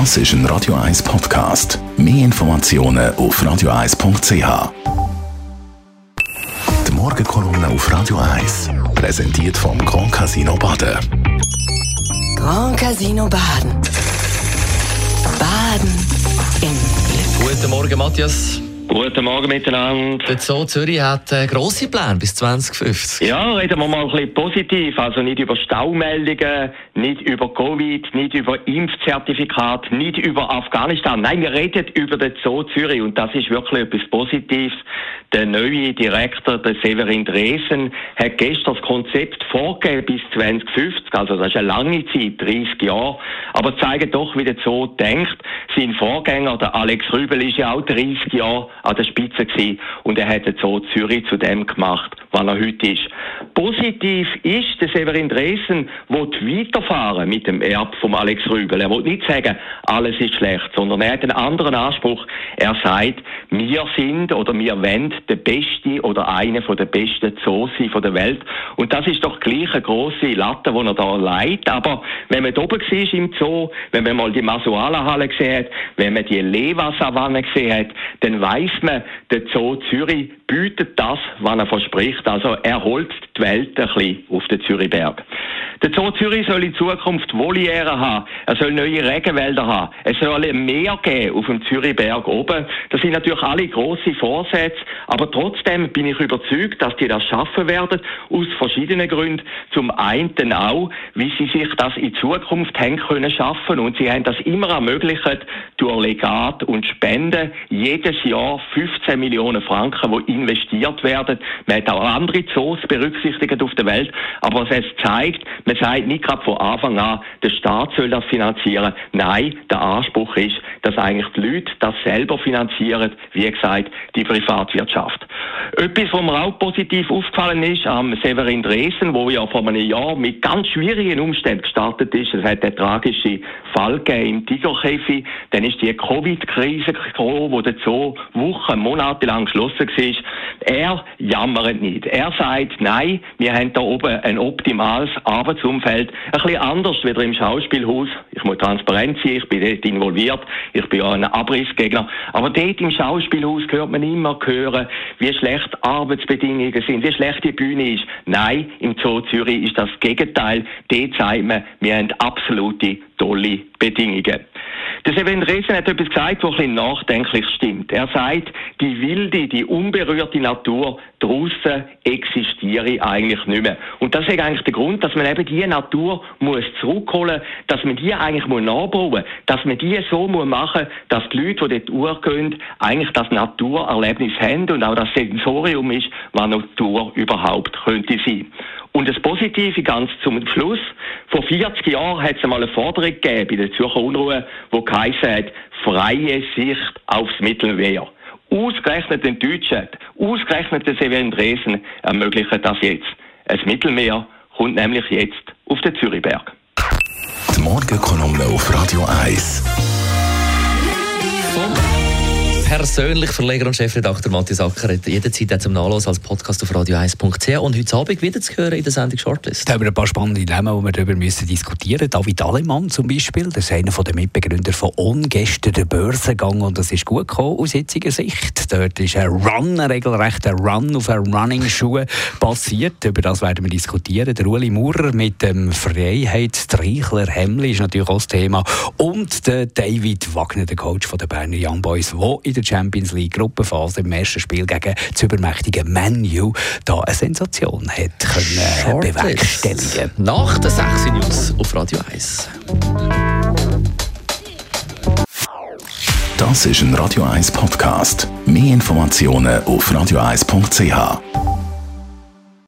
Das ist ein Radio 1 Podcast. Mehr Informationen auf radio1.ch. Die Morgenkolumne auf Radio 1 präsentiert vom Grand Casino Baden. Grand Casino Baden. Baden im Glück. Guten Morgen, Matthias. Guten Morgen miteinander. Der Zoo Zürich hat äh, grosse Pläne bis 2050. Ja, reden wir mal ein bisschen positiv. Also nicht über Staumeldungen, nicht über Covid, nicht über Impfzertifikat, nicht über Afghanistan. Nein, wir reden über den Zoo Zürich und das ist wirklich etwas Positives. Der neue Direktor, der Severin Dresen, hat gestern das Konzept vorgegeben bis 2050. Also das ist eine lange Zeit, 30 Jahre. Aber zeigt doch, wie der Zoo denkt. Sein Vorgänger, der Alex Rübel, ist ja auch 30 Jahre an der Spitze gewesen und er hat den Zoo Zürich zu dem gemacht, was er heute ist. Positiv ist, der Severin Dresen will weiterfahren mit dem Erb von Alex Rübel. Er will nicht sagen, alles ist schlecht, sondern er hat einen anderen Anspruch. Er sagt, wir sind oder wir wollen der beste oder einer von der besten Zoos von der Welt. Und das ist doch gleich eine grosse Latte, die er da leitet. Aber wenn man da oben war im Zoo, wenn man mal die Masuala-Halle gesehen hat, wenn man die Lewa-Savanne gesehen hat, dann weiß man, der Zoo Zürich bietet das, was er verspricht. Also er holt die Welt ein bisschen auf den Zürichberg. Der Zoo Zürich soll in Zukunft Voliere haben. Er soll neue Regenwälder haben. Es soll mehr geben auf dem Zürichberg oben. Das sind natürlich alle grosse Vorsätze. Aber trotzdem bin ich überzeugt, dass die das schaffen werden. Aus verschiedenen Gründen. Zum einen auch, wie sie sich das in Zukunft haben können schaffen. Und sie haben das immer ermöglicht durch Legat und Spenden. Jedes Jahr 15 Millionen Franken, die investiert werden. Man hat auch andere Zoos berücksichtigt auf der Welt. Aber was es zeigt, man sagt nicht gerade von Anfang an, der Staat soll das finanzieren. Nein, der Anspruch ist, dass eigentlich die Leute das selber finanzieren, wie gesagt, die Privatwirtschaft. Etwas, was mir auch positiv aufgefallen ist, am Severin Dresden, wo ja vor einem Jahr mit ganz schwierigen Umständen gestartet ist. Es hat den tragischen Fall gegeben im Tigerkäfig. Dann ist die Covid-Krise gekommen, wo der Zoo Wochen, Monate lang geschlossen war. Er jammert nicht. Er sagt, nein, wir haben da oben ein optimales Arbeitsumfeld. Ein bisschen anders wie im Schauspielhaus. Ich muss transparent sein, ich bin dort involviert. Ich bin ja ein Abrissgegner. Aber dort im Schauspielhaus hört man immer hören, wie schlecht Arbeitsbedingungen sind, wie schlecht die Bühne ist. Nein, im Zoo Zürich ist das Gegenteil. Dort sagt man, wir haben absolute tolle Bedingungen. Der Seven Resen hat etwas gesagt, was ein bisschen nachdenklich stimmt. Er sagt, die wilde, die unberührte Natur draussen existiere eigentlich nicht mehr. Und das ist eigentlich der Grund, dass man eben diese Natur muss zurückholen, dass man die eigentlich muss nachbauen, dass man die so muss machen, dass die Leute, die dort urgehen, eigentlich das Naturerlebnis haben und auch das Sensorium ist, was Natur überhaupt könnte sein. Und das Positive ganz zum Schluss, vor 40 Jahren hat es einmal eine Forderung gegeben bei der Zürcher Unruhe, wo geheißen hat, freie Sicht aufs Mittelmeer. Ausgerechnet den Deutschen, ausgerechnet den Severin Dresden ermöglichen das jetzt. Das Mittelmeer kommt nämlich jetzt auf den Zürichberg. Die Morgenkolumne auf Radio 1 persönlich Verleger und Chefredakteur Matthias Acker hat jederzeit zum Nachlass als Podcast auf radio1.ch und heute Abend wieder zu hören in der Sendung Shortlist. Da haben wir ein paar spannende Themen, die wir darüber müssen diskutieren. David Alemann zum Beispiel, das ist einer der Mitbegründer von On, gestern der Börsengang und das ist gut gekommen aus jetziger Sicht. Dort ist ein Run, ein regelrechter Run auf einen Running-Schuh passiert. Über das werden wir diskutieren. Der Uli Maurer mit dem Freiheitstreichler Hemmli ist natürlich auch das Thema und der David Wagner, der Coach von der Berner Young Boys, der in der Champions League Gruppenphase im ersten Spiel gegen das übermächtige Menu da eine Sensation hat können bewerkstelligen. Nach der 6 News auf Radio 1. Das ist ein Radio 1 Podcast. Mehr Informationen auf radio1.ch.